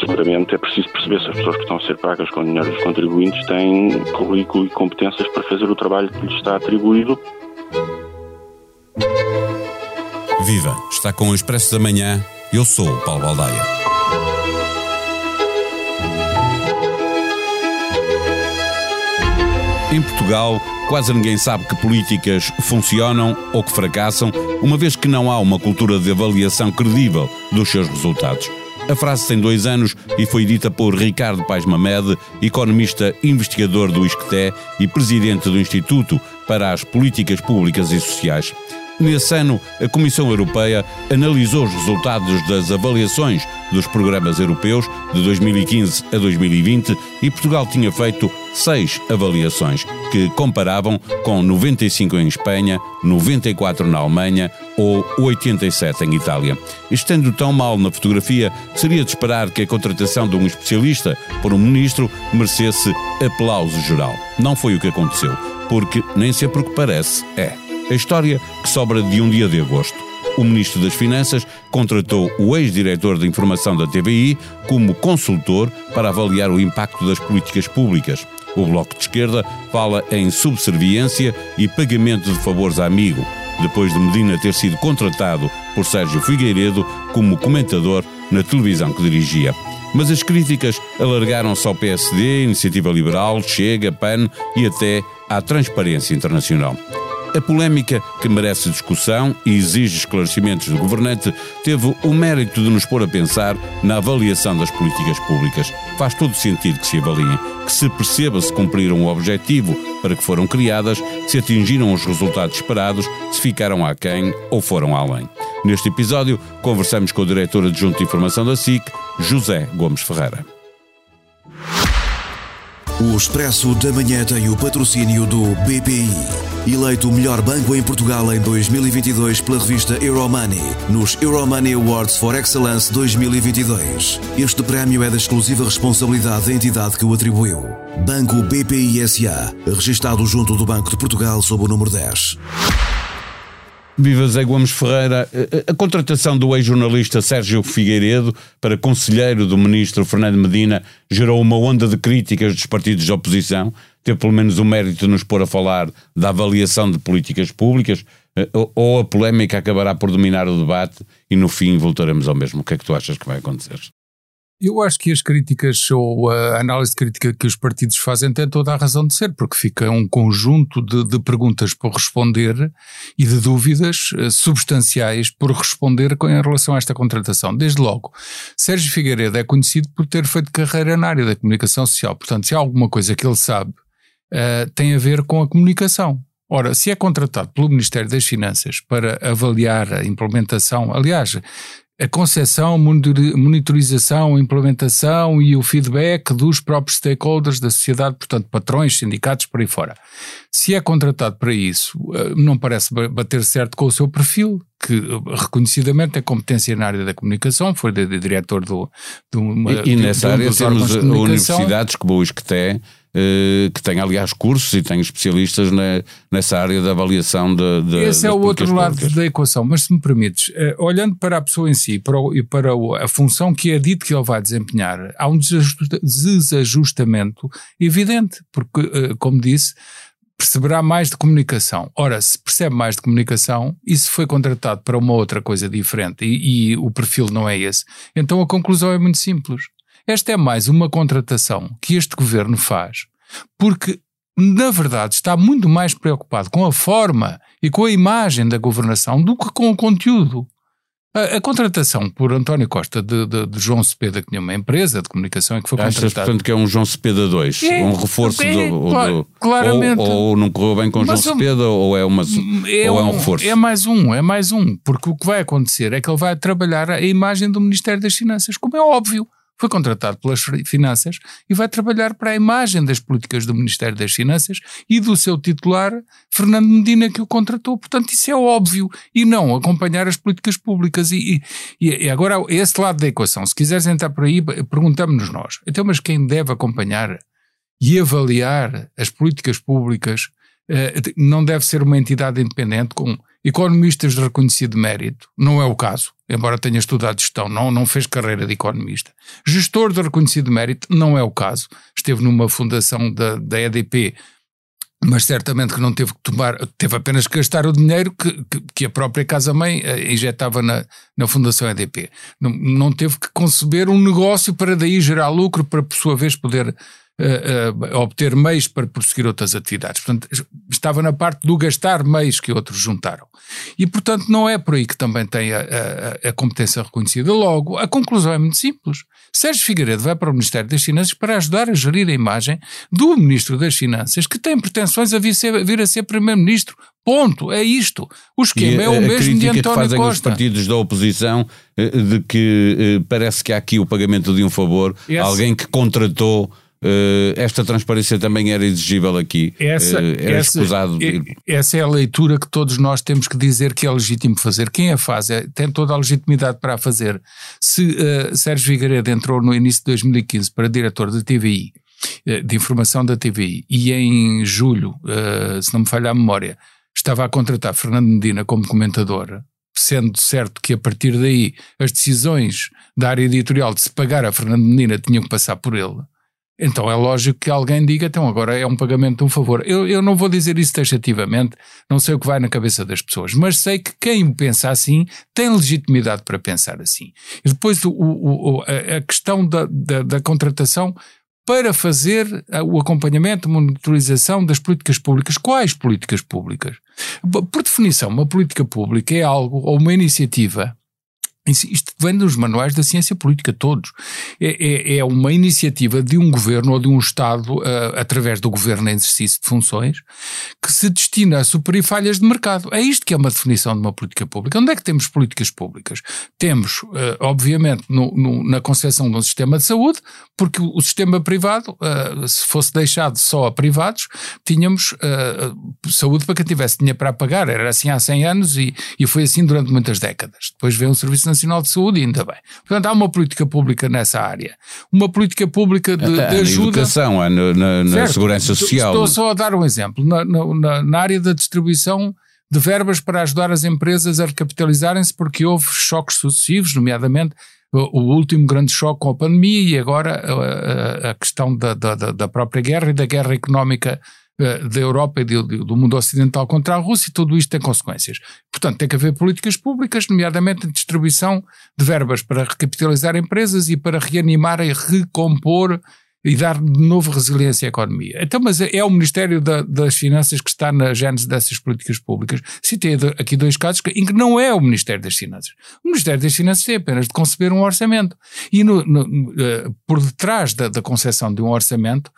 Seguramente é preciso perceber se as pessoas que estão a ser pagas com dinheiro dos contribuintes têm currículo e competências para fazer o trabalho que lhes está atribuído. Viva! Está com o Expresso da Manhã. Eu sou o Paulo Baldaia. Em Portugal, quase ninguém sabe que políticas funcionam ou que fracassam, uma vez que não há uma cultura de avaliação credível dos seus resultados. A frase tem dois anos e foi dita por Ricardo Paes Mamed, economista investigador do ISCTE e presidente do Instituto para as Políticas Públicas e Sociais. Nesse ano, a Comissão Europeia analisou os resultados das avaliações dos programas europeus de 2015 a 2020 e Portugal tinha feito seis avaliações, que comparavam com 95 em Espanha, 94 na Alemanha ou 87 em Itália. Estando tão mal na fotografia, seria de esperar que a contratação de um especialista por um ministro merecesse aplauso geral. Não foi o que aconteceu, porque nem sempre o que parece é. A história que sobra de um dia de agosto. O Ministro das Finanças contratou o ex-diretor de informação da TVI como consultor para avaliar o impacto das políticas públicas. O Bloco de Esquerda fala em subserviência e pagamento de favores a amigo, depois de Medina ter sido contratado por Sérgio Figueiredo como comentador na televisão que dirigia. Mas as críticas alargaram-se ao PSD, Iniciativa Liberal, Chega, PAN e até à Transparência Internacional. A polémica, que merece discussão e exige esclarecimentos do governante, teve o mérito de nos pôr a pensar na avaliação das políticas públicas. Faz todo sentido que se avaliem, que se perceba se cumpriram o objetivo para que foram criadas, se atingiram os resultados esperados, se ficaram aquém ou foram além. Neste episódio, conversamos com o diretor adjunto de informação da SIC, José Gomes Ferreira. O Expresso da Manhã tem o patrocínio do BPI. Eleito o melhor banco em Portugal em 2022 pela revista Euromoney, nos Euromoney Awards for Excellence 2022. Este prémio é da exclusiva responsabilidade da entidade que o atribuiu. Banco BPI SA, registado junto do Banco de Portugal sob o número 10. Viva Zé Gomes Ferreira. A contratação do ex-jornalista Sérgio Figueiredo para conselheiro do ministro Fernando Medina gerou uma onda de críticas dos partidos de oposição. Teve pelo menos o mérito de nos pôr a falar da avaliação de políticas públicas ou a polémica acabará por dominar o debate e no fim voltaremos ao mesmo. O que é que tu achas que vai acontecer? Eu acho que as críticas ou a análise de crítica que os partidos fazem tem toda a razão de ser, porque fica um conjunto de, de perguntas por responder e de dúvidas uh, substanciais por responder em relação a esta contratação. Desde logo, Sérgio Figueiredo é conhecido por ter feito carreira na área da comunicação social, portanto, se há alguma coisa que ele sabe, uh, tem a ver com a comunicação. Ora, se é contratado pelo Ministério das Finanças para avaliar a implementação, aliás, a concepção, monitorização, implementação e o feedback dos próprios stakeholders da sociedade, portanto, patrões, sindicatos, por aí fora. Se é contratado para isso, eh, não parece bater certo com o seu perfil, que eh, reconhecidamente é competência na área da comunicação, foi de, de diretor do, do uma, e, e nessa área temos universidades como o ISCTE, que tem aliás cursos e tem especialistas na, nessa área da avaliação de, de Esse é o outro lado da equação, mas se me permites, uh, olhando para a pessoa em si para o, e para a função que é dito que ele vai desempenhar, há um desajustamento evidente, porque, uh, como disse, perceberá mais de comunicação. Ora, se percebe mais de comunicação e se foi contratado para uma outra coisa diferente e, e, o perfil não é esse, então a conclusão é muito simples. Esta é mais uma contratação que este governo faz, porque, na verdade, está muito mais preocupado com a forma e com a imagem da governação do que com o conteúdo. A, a contratação por António Costa de, de, de, João Cepeda, que tinha uma empresa de comunicação e que foi Achas, contratado. portanto, que é um João Cepeda 2? É, um reforço é, do, do, claramente. Ou, ou, não correu bem com João Cepeda, ou, é, uma, é, ou é um reforço? É mais um, é mais um. Porque o que vai acontecer é que ele vai trabalhar a imagem do Ministério das Finanças, como é óbvio foi contratado pelas Finanças e vai trabalhar para a imagem das políticas do Ministério das Finanças e do seu titular, Fernando Medina, que o contratou. Portanto, isso é óbvio. E não acompanhar as políticas públicas. E, e, e agora, esse lado da equação, se quiseres entrar por aí, perguntamos-nos nós. Então, mas quem deve acompanhar e avaliar as políticas públicas eh, não deve ser uma entidade independente com economistas de reconhecido mérito, não é o caso, embora tenha estudado gestão, não, não fez carreira de economista. Gestor de reconhecido mérito, não é o caso. Esteve numa fundação da, da EDP, mas certamente que não teve que tomar, teve apenas que gastar o dinheiro que, que, que a própria casa-mãe eh, injetava na, na Fundação EDP. Não, não teve que conceber um negócio para daí gerar lucro, para por sua vez poder uh, obter meios para prosseguir outras atividades. Portanto, estava na parte do gastar meios que outros juntaram. E, portanto, não é por aí que também tem a, a, a competência reconhecida. Logo, a conclusão é muito simples. Sérgio Figueiredo vai para o Ministério das Finanças para ajudar a gerir a imagem do Ministro das Finanças, que tem pretensões a vir, ser, vir a ser Primeiro-Ministro. Ponto, é isto. O esquema e é o mesmo de António que fazem Costa. os partidos da oposição eh, de que parece que há aqui o pagamento de um favor, Esse... alguém que contratou esta transparência também era exigível aqui. Essa, uh, era essa, escusado. essa é a leitura que todos nós temos que dizer que é legítimo fazer. Quem a faz é, tem toda a legitimidade para a fazer. Se uh, Sérgio Figueiredo entrou no início de 2015 para diretor da TVI, de informação da TVI, e em julho, se não me falha a memória, estava a contratar Fernando Medina como comentador, sendo certo que a partir daí as decisões da área editorial de se pagar a Fernando Medina tinham que passar por ele então é lógico que alguém diga, então agora é um pagamento de um favor. Eu, eu não vou dizer isso taxativamente, não sei o que vai na cabeça das pessoas, mas sei que quem pensa assim tem legitimidade para pensar assim. E depois o, o, a, questão da, da, da contratação para fazer o acompanhamento, monitorização das políticas públicas. Quais políticas públicas? Por definição, uma política pública é algo ou uma iniciativa isto vem dos manuais da ciência política todos. É, é, é, uma iniciativa de um governo ou de um Estado, uh, através do governo em exercício de funções, que se destina a superar falhas de mercado. É isto que é uma definição de uma política pública. Onde é que temos políticas públicas? Temos, uh, obviamente, no, no, na concepção de um sistema de saúde, porque o, o sistema privado, uh, se fosse deixado só a privados, tínhamos saúde para quem tivesse dinheiro para pagar. Era assim há 100 anos e, e foi assim durante muitas décadas. Depois veio um serviço Nacional de Saúde, ainda bem. Portanto, há uma política pública nessa área. Uma política pública de, de ajuda. Na educação, na, na, na segurança social. Estou só a dar um exemplo. Na, na, na área da distribuição de verbas para ajudar as empresas a recapitalizarem-se, porque houve choques sucessivos, nomeadamente o último grande choque com a pandemia e agora a, a, a questão da, da, da, própria guerra e da guerra económica da Europa e do mundo ocidental contra a Rússia, e tudo isto tem consequências. Portanto, tem que haver políticas públicas, nomeadamente a distribuição de verbas para recapitalizar empresas e para reanimar e recompor e dar de novo resiliência à economia. Então, mas é o Ministério da, das Finanças que está na gênese dessas políticas públicas. Citei aqui dois casos em que não é o Ministério das Finanças. O Ministério das Finanças tem apenas de conceber um orçamento. E no, no, uh, por detrás da, da concepção de um orçamento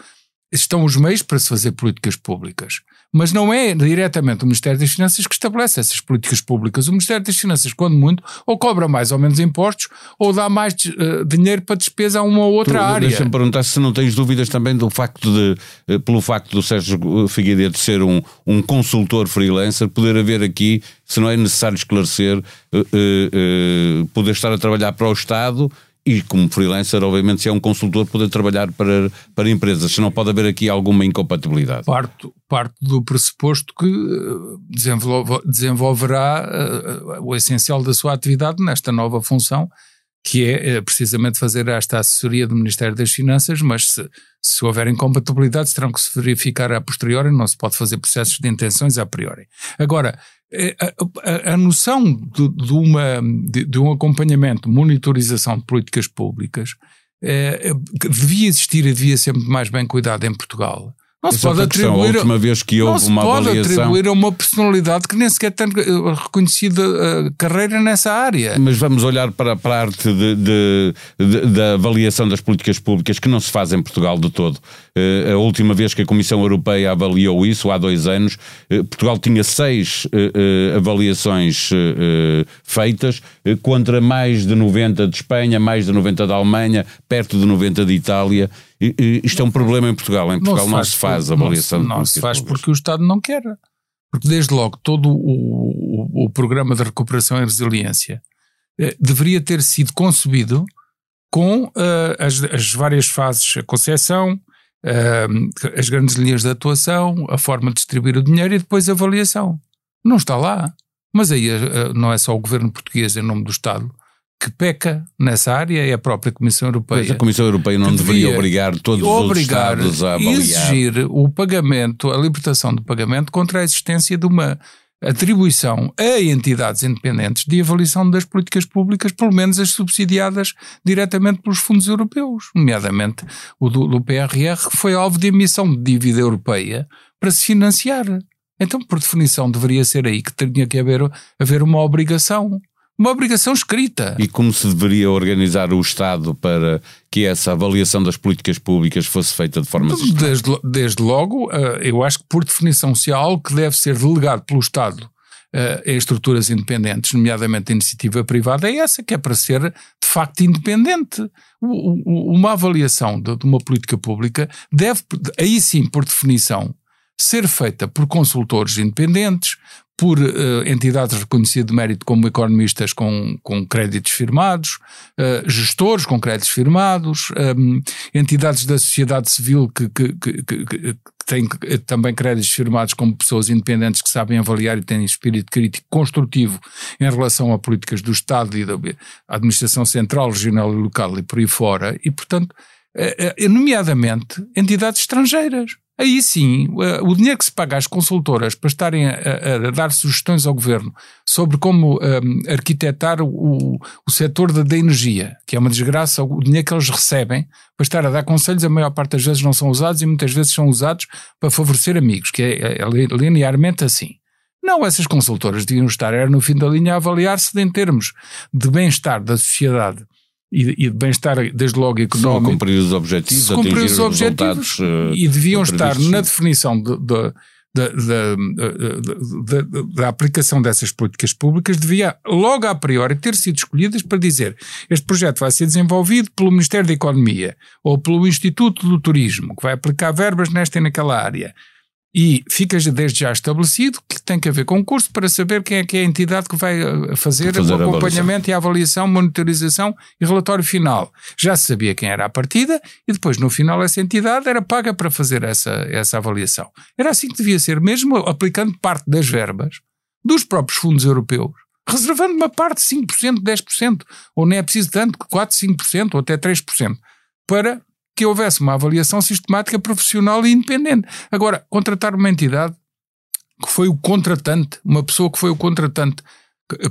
estão os meios para se fazer políticas públicas. Mas não é diretamente o Ministério das Finanças que estabelece essas políticas públicas. O Ministério das Finanças, quando muito, ou cobra mais ou menos impostos, ou dá mais uh, dinheiro para despesa a uma ou outra tu, área. Deixa-me perguntar se não tens dúvidas também do facto de, uh, pelo facto do Sérgio Figueiredo ser um, um consultor freelancer, poder haver aqui, se não é necessário esclarecer, uh, poder estar a trabalhar para o Estado e como freelancer, obviamente, se é um consultor, poder trabalhar para, para empresas, se não pode haver aqui alguma incompatibilidade. Parto, parto do pressuposto que eh, desenvolve, desenvolverá uh, o essencial da sua atividade nesta nova função, que é uh, precisamente fazer esta assessoria do Ministério das Finanças, mas se, se houver incompatibilidades terão que se verificar a posteriori, não se pode fazer processos de intenções a priori. Agora, é, a, a, a noção de, de uma, de, de, um acompanhamento, monitorização de políticas públicas, é, devia existir e devia ser muito mais bem cuidado em Portugal. Não se pode atribuir. A última vez que houve uma avaliação. Pode atribuir a uma personalidade que nem sequer tem eh, reconhecida uh, carreira nessa área. Mas vamos olhar para, para a arte de, de, de, da avaliação das políticas públicas que não se faz em Portugal de todo. Uh, a última vez que a Comissão Europeia avaliou isso, há dois anos, uh, Portugal tinha seis avaliações feitas contra mais de 90 de Espanha, mais de 90 da Alemanha, perto de 90 de Itália. Isto é um problema em Portugal. Em Portugal não se faz, não se faz a avaliação. Não, não se faz porque o Estado não quer. Porque desde logo todo o, o, o programa de recuperação e resiliência eh, deveria ter sido concebido com uh, as, as, várias fases, a concessão, uh, as grandes linhas de atuação, a forma de distribuir o dinheiro e depois a avaliação. Não está lá. Mas aí não é só o governo português em nome do Estado que peca nessa área é a própria Comissão Europeia. Mas a Comissão Europeia não deveria obrigar todos obrigar, os Estados a avaliar. exigir o pagamento, a libertação do pagamento contra a existência de uma atribuição a entidades independentes de avaliação das políticas públicas, pelo menos as subsidiadas diretamente pelos fundos europeus, nomeadamente o do, do PRR, que foi alvo de emissão de dívida europeia para se financiar. Então, por definição, deveria ser aí que tinha que haver, haver uma obrigação uma obrigação escrita. E como se deveria organizar o Estado para que essa avaliação das políticas públicas fosse feita de forma desde, desde logo, eh, eu acho que por definição se há algo que deve ser delegado pelo Estado eh, em estruturas independentes, nomeadamente a iniciativa privada, é essa que é para ser de facto independente. Uma avaliação de uma política pública deve, aí sim, por definição, ser feita por consultores independentes, por uh, entidades reconhecidas de mérito como economistas com, com créditos firmados, uh, gestores com créditos firmados, um, entidades da sociedade civil que, que, que, que, têm também créditos firmados como pessoas independentes que sabem avaliar e têm espírito crítico construtivo em relação a políticas do Estado e da administração central, regional e local e por aí fora, e portanto, uh, nomeadamente entidades estrangeiras. Aí sim, o dinheiro que se paga às consultoras para estarem a, a, dar sugestões ao governo sobre como um, arquitetar o, o setor da, da, energia, que é uma desgraça, o dinheiro que eles recebem para estar a dar conselhos, a maior parte das vezes não são usados e muitas vezes são usados para favorecer amigos, que é, é, é linearmente assim. Não, essas consultoras deviam estar era no fim da linha a avaliar-se em termos de bem-estar da sociedade e, de bem-estar, desde logo económico. Só cumprir os objetivos, cumprir os objetivos e deviam estar na definição de, de da, da, da, da, aplicação dessas políticas públicas devia, logo a priori, ter sido escolhidas para dizer este projeto vai ser desenvolvido pelo Ministério da Economia ou pelo Instituto do Turismo, que vai aplicar verbas nesta e naquela área. E fica desde já estabelecido que tem que haver concurso para saber quem é que é a entidade que vai eh, fazer, fazer o acompanhamento e a avaliação, monitorização e relatório final. Já se sabia quem era a partida e depois no final essa entidade era paga para fazer essa, essa avaliação. Era assim que devia ser, mesmo aplicando parte das verbas dos próprios fundos europeus, reservando uma parte de 5%, 10%, ou nem é preciso tanto, 4%, 5% ou até 3%, para que houvesse uma avaliação sistemática, profissional e independente. Agora, contratar uma entidade que foi o contratante, uma pessoa que foi o contratante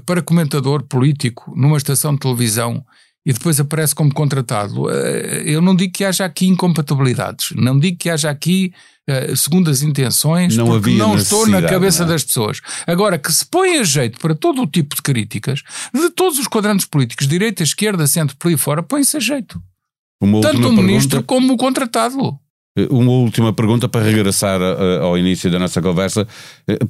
para comentador político numa estação de televisão e depois aparece como contratado. Eh, eu não digo que haja aqui incompatibilidades, não digo que haja aqui eh, segundas intenções, não porque não estou na cabeça. É? das pessoas. Agora, que se põe a jeito para todo o tipo de críticas, de todos os quadrantes políticos, direita, esquerda, centro, por aí fora, põe-se a jeito. Uma Tanto o ministro pergunta, como o contratado. Eh, uma última pergunta para regressar uh, ao início da nossa conversa.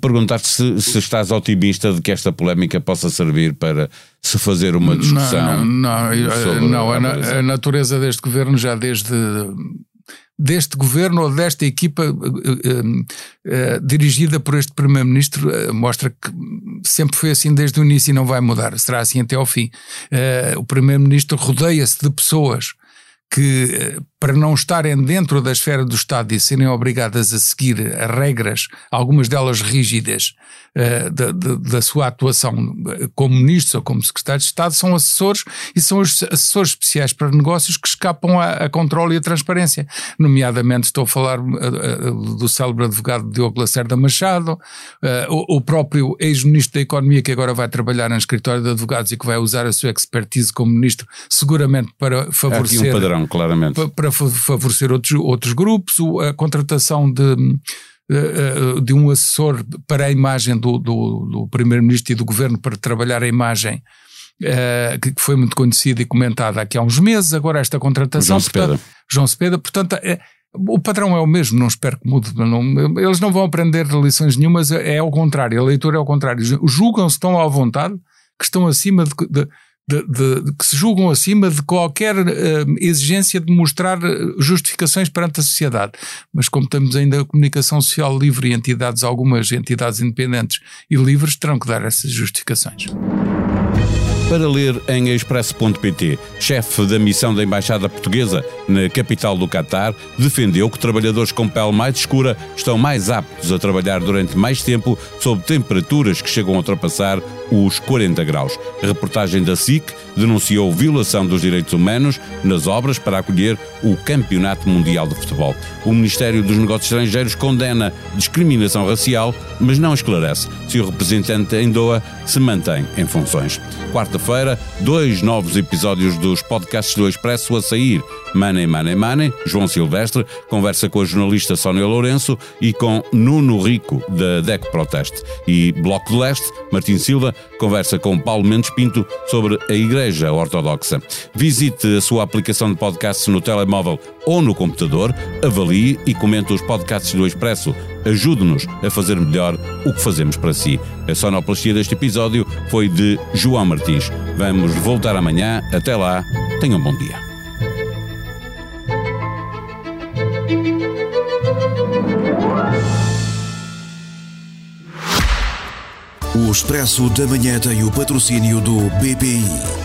Perguntar-te se, se, estás otimista de que esta polémica possa servir para se fazer uma discussão. Não, não, não, não a, a, natureza deste governo já desde. Deste governo ou desta equipa uh, dirigida por este Primeiro-Ministro mostra que sempre foi assim desde o início e não vai mudar, será assim até ao fim. o Primeiro-Ministro rodeia-se de pessoas que, eh, para não estarem dentro da esfera do Estado e serem obrigadas a seguir regras, algumas delas rígidas, uh, da, da, da, sua atuação eh, como ministros ou como secretários de Estado, são assessores e são os assessores especiais para negócios que escapam a, a controle e a transparência. Nomeadamente, estou a falar uh, do célebre advogado Diogo Lacerda Machado, uh, o, o, próprio ex-ministro da Economia, que agora vai trabalhar no escritório de advogados e que vai usar a sua expertise como ministro, seguramente para favorecer. Há aqui um padrão, claramente. Para favorecer outros, outros grupos, a contratação de eh, de um assessor para a imagem do, do, do Primeiro-Ministro e do Governo para trabalhar a imagem Uh, que foi muito conhecida e comentada aqui há uns meses, agora esta contratação. João Cepeda. Portanto, João Cepeda, portanto, é, o padrão é o mesmo, não espero que mude. Não, eles não vão aprender lições nenhumas, é ao contrário, a leitura é ao contrário. Julgam-se tão à vontade que estão acima de, de, de, de, que se julgam acima de qualquer uh, exigência de mostrar eh, justificações perante a sociedade. Mas como temos ainda a comunicação social livre e entidades, algumas entidades independentes e livres, terão que dar essas justificações. Para ler em expresso.pt. Chefe da missão da Embaixada Portuguesa na capital do Catar defendeu que trabalhadores com pele mais escura estão mais aptos a trabalhar durante mais tempo sob temperaturas que chegam a ultrapassar os 40 graus. A reportagem da SIC denunciou violação dos direitos humanos nas obras para acolher o Campeonato Mundial de Futebol. O Ministério dos Negócios Estrangeiros condena discriminação racial, mas não esclarece se o representante em Doha se mantém em funções. Quarta-feira, dois novos episódios dos podcasts do Expresso a sair. Money, Money, Money, João Silvestre, conversa com a jornalista Sónia Lourenço e com Nuno Rico, da DEC Proteste. E Bloco de Leste, Martim Silva, conversa com Paulo Mendes Pinto sobre a Igreja Ortodoxa. Visite a sua aplicação de podcasts no telemóvel ou no computador, avalie e comente os podcasts do Expresso. Ajude-nos a fazer melhor o que fazemos para si. A sonoplastia deste episódio foi de João Martins. Vamos voltar amanhã. Até lá. Tenham um bom dia. O Expresso da Manhã tem o patrocínio do BPI.